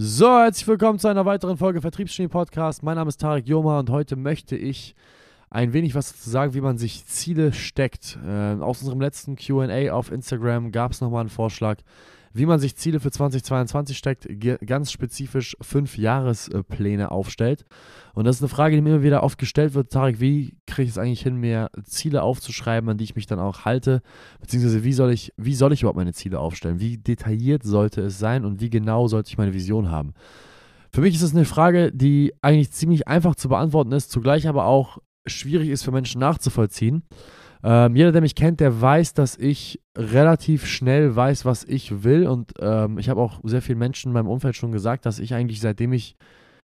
So, herzlich willkommen zu einer weiteren Folge Vertriebsgenie Podcast. Mein Name ist Tarek Joma und heute möchte ich ein wenig was dazu sagen, wie man sich Ziele steckt. Äh, aus unserem letzten QA auf Instagram gab es nochmal einen Vorschlag, wie man sich Ziele für 2022 steckt, ganz spezifisch fünf Jahrespläne aufstellt. Und das ist eine Frage, die mir immer wieder oft gestellt wird, Tarek, wie kriege ich es eigentlich hin, mir Ziele aufzuschreiben, an die ich mich dann auch halte, beziehungsweise wie soll ich, wie soll ich überhaupt meine Ziele aufstellen? Wie detailliert sollte es sein und wie genau sollte ich meine Vision haben? Für mich ist es eine Frage, die eigentlich ziemlich einfach zu beantworten ist, zugleich aber auch schwierig ist für Menschen nachzuvollziehen. Ähm, jeder, der mich kennt, der weiß, dass ich relativ schnell weiß, was ich will. Und ähm, ich habe auch sehr vielen Menschen in meinem Umfeld schon gesagt, dass ich eigentlich, seitdem ich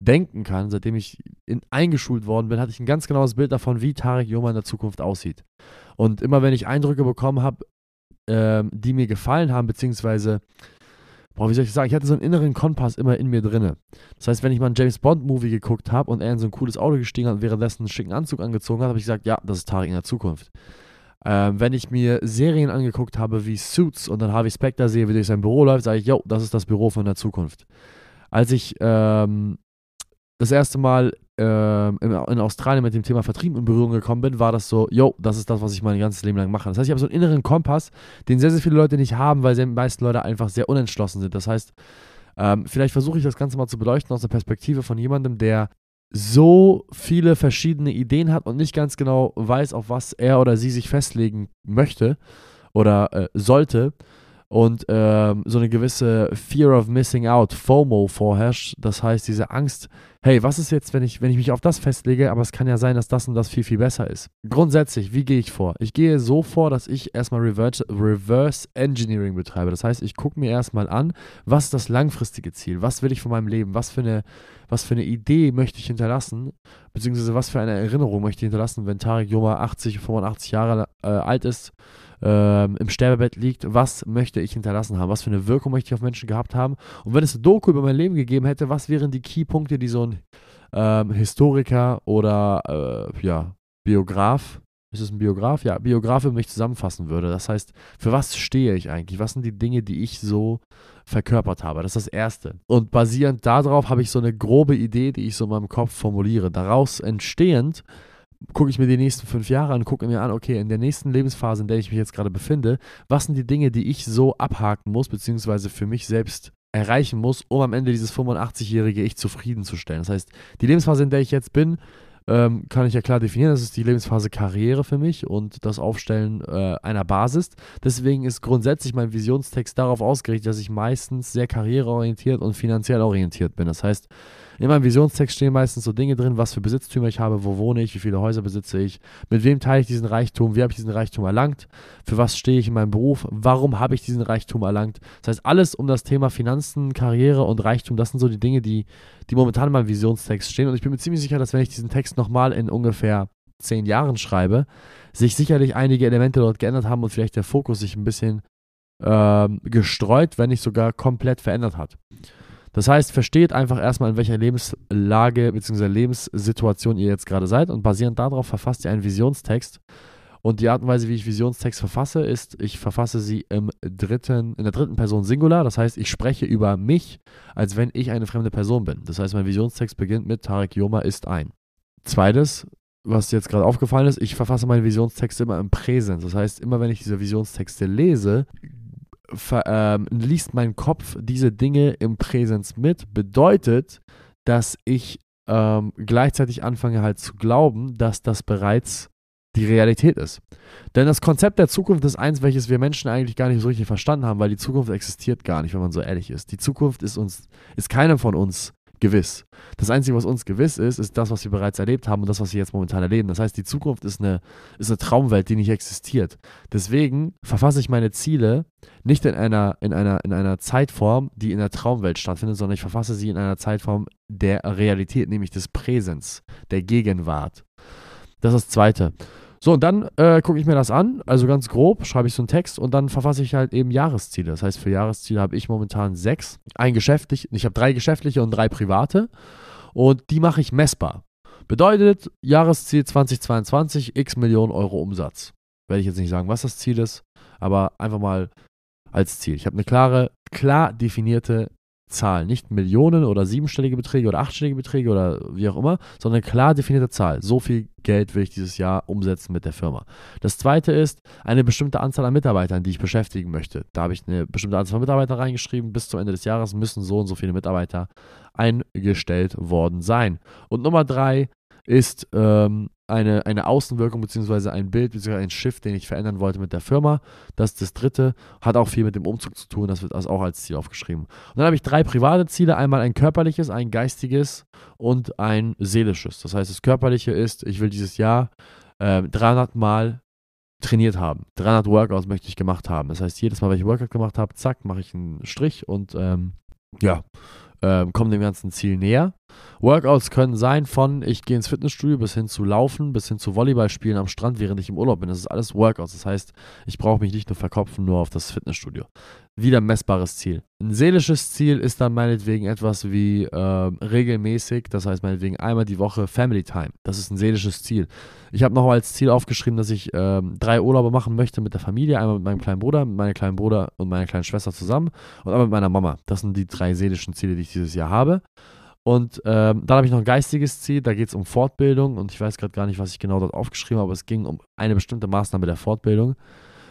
denken kann, seitdem ich in, eingeschult worden bin, hatte ich ein ganz genaues Bild davon, wie Tarek Joma in der Zukunft aussieht. Und immer wenn ich Eindrücke bekommen habe, ähm, die mir gefallen haben, beziehungsweise boah, wie soll ich sagen, ich hatte so einen inneren Kompass immer in mir drinne. Das heißt, wenn ich mal einen James Bond Movie geguckt habe und er in so ein cooles Auto gestiegen hat und währenddessen einen schicken Anzug angezogen hat, habe ich gesagt, ja, das ist Tarek in der Zukunft. Ähm, wenn ich mir Serien angeguckt habe wie Suits und dann Harvey Specter sehe, wie durch sein Büro läuft, sage ich, yo, das ist das Büro von der Zukunft. Als ich ähm, das erste Mal ähm, in, in, Australien mit dem Thema Vertrieb in Berührung gekommen bin, war das so, yo, das ist das, was ich mein ganzes Leben lang mache. Das heißt, ich habe so einen inneren Kompass, den sehr, sehr viele Leute nicht haben, weil die meisten Leute einfach sehr unentschlossen sind. Das heißt, ähm, vielleicht versuche ich das Ganze mal zu beleuchten aus der Perspektive von jemandem, der so viele verschiedene Ideen hat und nicht ganz genau weiß, auf was er oder sie sich festlegen möchte oder äh, sollte und ähm, so eine gewisse Fear of Missing Out, FOMO vorherrscht. Das heißt, diese Angst, hey, was ist jetzt, wenn ich, wenn ich mich auf das festlege, aber es kann ja sein, dass das und das viel, viel besser ist. Grundsätzlich, wie gehe ich vor? Ich gehe so vor, dass ich erstmal Reverse, Reverse Engineering betreibe. Das heißt, ich gucke mir erstmal an, was ist das langfristige Ziel? Was will ich von meinem Leben? Was für eine, was für eine Idee möchte ich hinterlassen? Beziehungsweise was für eine Erinnerung möchte ich hinterlassen, wenn Tarek Joma 80, 85 Jahre äh, alt ist? Ähm, im Sterbebett liegt, was möchte ich hinterlassen haben, was für eine Wirkung möchte ich auf Menschen gehabt haben. Und wenn es eine Doku über mein Leben gegeben hätte, was wären die Keypunkte, die so ein ähm, Historiker oder äh, ja, Biograf, ist es ein Biograf? Ja, Biograf über mich zusammenfassen würde. Das heißt, für was stehe ich eigentlich? Was sind die Dinge, die ich so verkörpert habe? Das ist das Erste. Und basierend darauf habe ich so eine grobe Idee, die ich so in meinem Kopf formuliere. Daraus entstehend gucke ich mir die nächsten fünf Jahre an, gucke mir an, okay, in der nächsten Lebensphase, in der ich mich jetzt gerade befinde, was sind die Dinge, die ich so abhaken muss, beziehungsweise für mich selbst erreichen muss, um am Ende dieses 85-jährige Ich zufriedenzustellen. Das heißt, die Lebensphase, in der ich jetzt bin, ähm, kann ich ja klar definieren, das ist die Lebensphase Karriere für mich und das Aufstellen äh, einer Basis. Deswegen ist grundsätzlich mein Visionstext darauf ausgerichtet, dass ich meistens sehr karriereorientiert und finanziell orientiert bin. Das heißt, in meinem Visionstext stehen meistens so Dinge drin, was für Besitztümer ich habe, wo wohne ich, wie viele Häuser besitze ich, mit wem teile ich diesen Reichtum, wie habe ich diesen Reichtum erlangt, für was stehe ich in meinem Beruf, warum habe ich diesen Reichtum erlangt. Das heißt, alles um das Thema Finanzen, Karriere und Reichtum, das sind so die Dinge, die, die momentan in meinem Visionstext stehen. Und ich bin mir ziemlich sicher, dass wenn ich diesen Text nochmal in ungefähr zehn Jahren schreibe, sich sicherlich einige Elemente dort geändert haben und vielleicht der Fokus sich ein bisschen äh, gestreut, wenn nicht sogar komplett verändert hat. Das heißt, versteht einfach erstmal, in welcher Lebenslage bzw. Lebenssituation ihr jetzt gerade seid und basierend darauf verfasst ihr einen Visionstext. Und die Art und Weise, wie ich Visionstext verfasse, ist, ich verfasse sie im dritten, in der dritten Person Singular. Das heißt, ich spreche über mich, als wenn ich eine fremde Person bin. Das heißt, mein Visionstext beginnt mit Tarek Yoma ist ein. Zweites, was jetzt gerade aufgefallen ist, ich verfasse meine Visionstexte immer im Präsens. Das heißt, immer wenn ich diese Visionstexte lese, ähm, liest mein Kopf diese Dinge im Präsens mit, bedeutet, dass ich ähm, gleichzeitig anfange halt zu glauben, dass das bereits die Realität ist. Denn das Konzept der Zukunft ist eins, welches wir Menschen eigentlich gar nicht so richtig verstanden haben, weil die Zukunft existiert gar nicht, wenn man so ehrlich ist. Die Zukunft ist uns, ist keinem von uns gewiss. Das Einzige, was uns gewiss ist, ist das, was wir bereits erlebt haben und das, was wir jetzt momentan erleben. Das heißt, die Zukunft ist eine, ist eine Traumwelt, die nicht existiert. Deswegen verfasse ich meine Ziele nicht in einer, in, einer, in einer Zeitform, die in der Traumwelt stattfindet, sondern ich verfasse sie in einer Zeitform der Realität, nämlich des Präsens, der Gegenwart. Das ist das Zweite. So, und dann äh, gucke ich mir das an, also ganz grob, schreibe ich so einen Text und dann verfasse ich halt eben Jahresziele. Das heißt, für Jahresziele habe ich momentan sechs. Ein geschäftlich, ich habe drei geschäftliche und drei private und die mache ich messbar. Bedeutet, Jahresziel 2022, x Millionen Euro Umsatz. Werde ich jetzt nicht sagen, was das Ziel ist, aber einfach mal als Ziel. Ich habe eine klare, klar definierte Zahl. Nicht Millionen oder siebenstellige Beträge oder achtstellige Beträge oder wie auch immer, sondern klar definierte Zahl. So viel Geld will ich dieses Jahr umsetzen mit der Firma. Das zweite ist eine bestimmte Anzahl an Mitarbeitern, die ich beschäftigen möchte. Da habe ich eine bestimmte Anzahl von Mitarbeitern reingeschrieben. Bis zum Ende des Jahres müssen so und so viele Mitarbeiter eingestellt worden sein. Und Nummer drei ist ähm, eine, eine Außenwirkung beziehungsweise ein Bild beziehungsweise ein Shift, den ich verändern wollte mit der Firma. Das ist das dritte, hat auch viel mit dem Umzug zu tun, das wird auch als Ziel aufgeschrieben. Und dann habe ich drei private Ziele, einmal ein körperliches, ein geistiges und ein seelisches. Das heißt, das körperliche ist, ich will dieses Jahr äh, 300 Mal trainiert haben. 300 Workouts möchte ich gemacht haben. Das heißt, jedes Mal, wenn ich Workout gemacht habe, zack, mache ich einen Strich und ähm, ja, ähm, kommen dem ganzen Ziel näher. Workouts können sein von ich gehe ins Fitnessstudio bis hin zu Laufen, bis hin zu Volleyball spielen am Strand, während ich im Urlaub bin. Das ist alles Workouts. Das heißt, ich brauche mich nicht nur verkopfen, nur auf das Fitnessstudio. Wieder messbares Ziel. Ein seelisches Ziel ist dann meinetwegen etwas wie äh, regelmäßig, das heißt meinetwegen einmal die Woche Family Time. Das ist ein seelisches Ziel. Ich habe noch als Ziel aufgeschrieben, dass ich äh, drei Urlaube machen möchte mit der Familie. Einmal mit meinem kleinen Bruder, mit meinem kleinen Bruder und meiner kleinen Schwester zusammen und einmal mit meiner Mama. Das sind die drei seelischen Ziele, die ich dieses Jahr habe. Und ähm, dann habe ich noch ein geistiges Ziel, da geht es um Fortbildung und ich weiß gerade gar nicht, was ich genau dort aufgeschrieben habe, aber es ging um eine bestimmte Maßnahme der Fortbildung.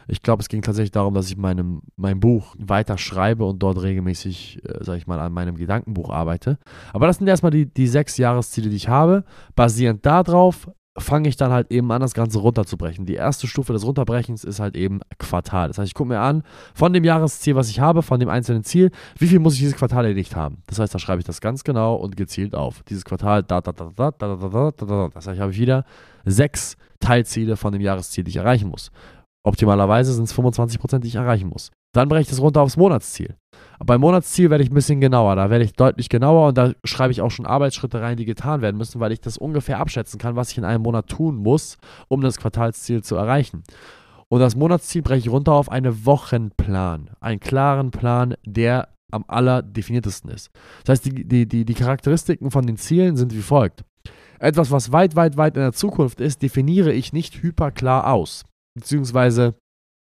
Ich glaube, es ging tatsächlich darum, dass ich meinem, mein Buch weiter schreibe und dort regelmäßig, äh, sage ich mal, an meinem Gedankenbuch arbeite. Aber das sind erstmal die, die sechs Jahresziele, die ich habe. Basierend darauf fange ich dann halt eben an, das Ganze runterzubrechen. Die erste Stufe des Runterbrechens ist halt eben Quartal. Das heißt, ich gucke mir an, von dem Jahresziel, was ich habe, von dem einzelnen Ziel, wie viel muss ich dieses Quartal erledigt haben. Das heißt, da schreibe ich das ganz genau und gezielt auf. Dieses Quartal, da, da, da, da, da, da, da, da, da. Das heißt, ich habe wieder sechs Teilziele von dem Jahresziel, die ich erreichen muss. Optimalerweise sind es 25 Prozent, die ich erreichen muss. Dann breche ich das runter aufs Monatsziel. Aber beim Monatsziel werde ich ein bisschen genauer. Da werde ich deutlich genauer und da schreibe ich auch schon Arbeitsschritte rein, die getan werden müssen, weil ich das ungefähr abschätzen kann, was ich in einem Monat tun muss, um das Quartalsziel zu erreichen. Und das Monatsziel breche ich runter auf einen Wochenplan. Einen klaren Plan, der am allerdefiniertesten ist. Das heißt, die, die, die, die Charakteristiken von den Zielen sind wie folgt. Etwas, was weit, weit, weit in der Zukunft ist, definiere ich nicht hyperklar aus. Beziehungsweise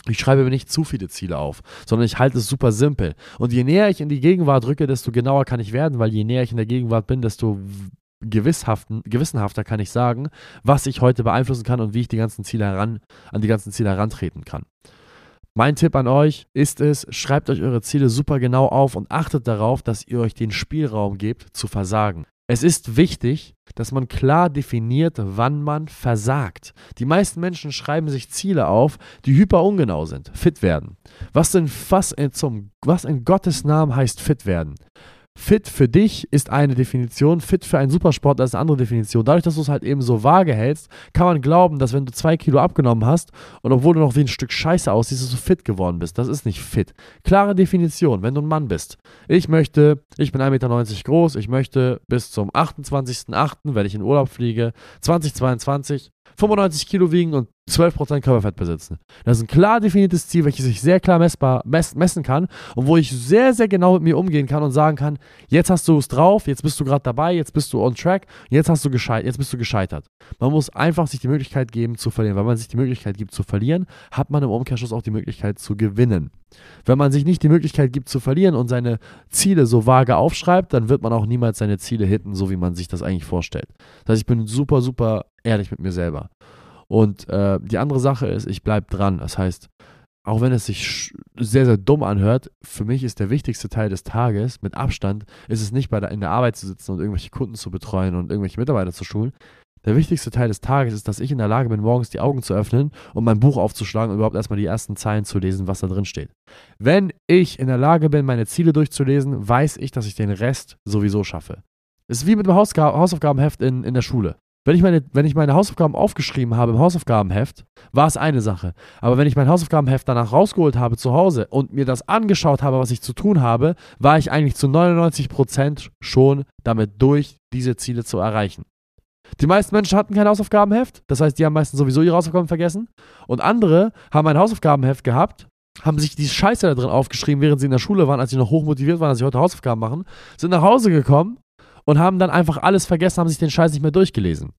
ich schreibe mir nicht zu viele Ziele auf, sondern ich halte es super simpel. Und je näher ich in die Gegenwart rücke, desto genauer kann ich werden, weil je näher ich in der Gegenwart bin, desto gewissenhafter kann ich sagen, was ich heute beeinflussen kann und wie ich die ganzen Ziele heran, an die ganzen Ziele herantreten kann. Mein Tipp an euch ist es, schreibt euch eure Ziele super genau auf und achtet darauf, dass ihr euch den Spielraum gebt zu versagen. Es ist wichtig, dass man klar definiert, wann man versagt. Die meisten Menschen schreiben sich Ziele auf, die hyper ungenau sind. Fit werden. Was denn was in, zum, was in Gottes Namen heißt fit werden? Fit für dich ist eine Definition, fit für einen Supersportler ist eine andere Definition. Dadurch, dass du es halt eben so vage hältst, kann man glauben, dass wenn du zwei Kilo abgenommen hast und obwohl du noch wie ein Stück Scheiße aussiehst, dass du fit geworden bist. Das ist nicht fit. Klare Definition, wenn du ein Mann bist. Ich möchte, ich bin 1,90 Meter groß, ich möchte bis zum 28.08., wenn ich in Urlaub fliege, 2022 95 Kilo wiegen und 12% Körperfett besitzen. Das ist ein klar definiertes Ziel, welches ich sehr klar messbar mess, messen kann und wo ich sehr, sehr genau mit mir umgehen kann und sagen kann, jetzt hast du es drauf, jetzt bist du gerade dabei, jetzt bist du on track, jetzt, hast du jetzt bist du gescheitert. Man muss einfach sich die Möglichkeit geben zu verlieren. Wenn man sich die Möglichkeit gibt zu verlieren, hat man im Umkehrschluss auch die Möglichkeit zu gewinnen. Wenn man sich nicht die Möglichkeit gibt zu verlieren und seine Ziele so vage aufschreibt, dann wird man auch niemals seine Ziele hitten, so wie man sich das eigentlich vorstellt. Das heißt, ich bin super, super ehrlich mit mir selber. Und äh, die andere Sache ist, ich bleibe dran. Das heißt, auch wenn es sich sehr, sehr dumm anhört, für mich ist der wichtigste Teil des Tages mit Abstand, ist es nicht bei der, in der Arbeit zu sitzen und irgendwelche Kunden zu betreuen und irgendwelche Mitarbeiter zu schulen. Der wichtigste Teil des Tages ist, dass ich in der Lage bin, morgens die Augen zu öffnen und mein Buch aufzuschlagen und überhaupt erstmal die ersten Zeilen zu lesen, was da drin steht. Wenn ich in der Lage bin, meine Ziele durchzulesen, weiß ich, dass ich den Rest sowieso schaffe. Es ist wie mit dem Hausaufgabenheft in, in der Schule. Wenn ich, meine, wenn ich meine Hausaufgaben aufgeschrieben habe im Hausaufgabenheft, war es eine Sache. Aber wenn ich mein Hausaufgabenheft danach rausgeholt habe zu Hause und mir das angeschaut habe, was ich zu tun habe, war ich eigentlich zu 99% schon damit durch, diese Ziele zu erreichen. Die meisten Menschen hatten kein Hausaufgabenheft, das heißt, die haben meistens sowieso ihre Hausaufgaben vergessen. Und andere haben ein Hausaufgabenheft gehabt, haben sich die Scheiße da drin aufgeschrieben, während sie in der Schule waren, als sie noch hochmotiviert waren, dass sie heute Hausaufgaben machen, sind nach Hause gekommen und haben dann einfach alles vergessen, haben sich den Scheiß nicht mehr durchgelesen.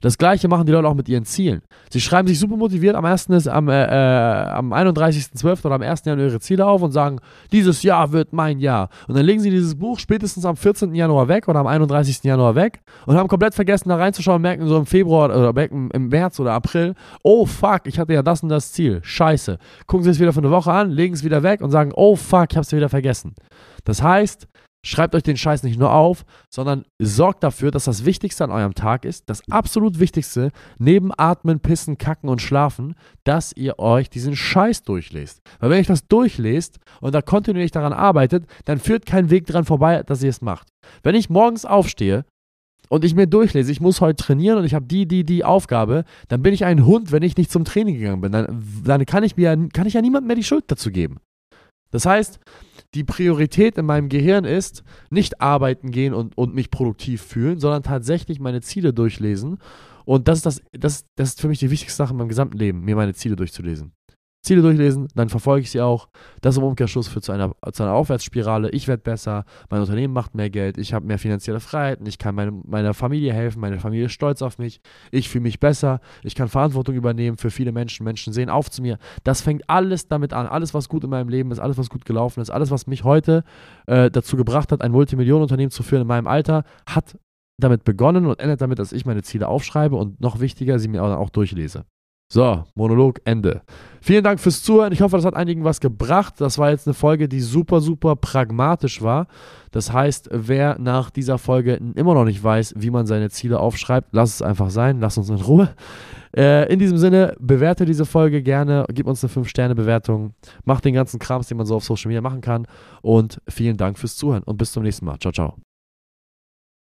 Das gleiche machen die Leute auch mit ihren Zielen. Sie schreiben sich super motiviert am 1. Ist, am, äh, äh am 31.12. oder am 1. Januar ihre Ziele auf und sagen, dieses Jahr wird mein Jahr. Und dann legen sie dieses Buch spätestens am 14. Januar weg oder am 31. Januar weg und haben komplett vergessen, da reinzuschauen und merken so im Februar oder im März oder April, oh fuck, ich hatte ja das und das Ziel. Scheiße. Gucken sie es wieder für eine Woche an, legen es wieder weg und sagen, oh fuck, ich hab's wieder vergessen. Das heißt, Schreibt euch den Scheiß nicht nur auf, sondern sorgt dafür, dass das Wichtigste an eurem Tag ist, das absolut Wichtigste, neben Atmen, Pissen, Kacken und Schlafen, dass ihr euch diesen Scheiß durchlest. Weil wenn ihr das durchlest und da kontinuierlich daran arbeitet, dann führt kein Weg dran vorbei, dass ihr es macht. Wenn ich morgens aufstehe und ich mir durchlese, ich muss heute trainieren und ich habe die, die, die Aufgabe, dann bin ich ein Hund, wenn ich nicht zum Training gegangen bin. Dann, dann kann, ich mir, kann ich ja niemandem mehr die Schuld dazu geben. Das heißt, die Priorität in meinem Gehirn ist, nicht arbeiten gehen und, und mich produktiv fühlen, sondern tatsächlich meine Ziele durchlesen. Und das ist, das, das, das ist für mich die wichtigste Sache in meinem gesamten Leben, mir meine Ziele durchzulesen. Ziele durchlesen, dann verfolge ich sie auch. Das im Umkehrschluss führt zu einer, zu einer Aufwärtsspirale. Ich werde besser, mein Unternehmen macht mehr Geld, ich habe mehr finanzielle Freiheiten, ich kann meine, meiner Familie helfen, meine Familie ist stolz auf mich, ich fühle mich besser, ich kann Verantwortung übernehmen für viele Menschen, Menschen sehen auf zu mir. Das fängt alles damit an. Alles, was gut in meinem Leben ist, alles, was gut gelaufen ist, alles, was mich heute äh, dazu gebracht hat, ein Multimillionenunternehmen zu führen in meinem Alter, hat damit begonnen und endet damit, dass ich meine Ziele aufschreibe und noch wichtiger, sie mir auch durchlese. So, Monolog Ende. Vielen Dank fürs Zuhören. Ich hoffe, das hat einigen was gebracht. Das war jetzt eine Folge, die super, super pragmatisch war. Das heißt, wer nach dieser Folge immer noch nicht weiß, wie man seine Ziele aufschreibt, lass es einfach sein. Lass uns in Ruhe. Äh, in diesem Sinne, bewerte diese Folge gerne. Gib uns eine 5-Sterne-Bewertung. Mach den ganzen Krams, den man so auf Social Media machen kann. Und vielen Dank fürs Zuhören und bis zum nächsten Mal. Ciao, ciao.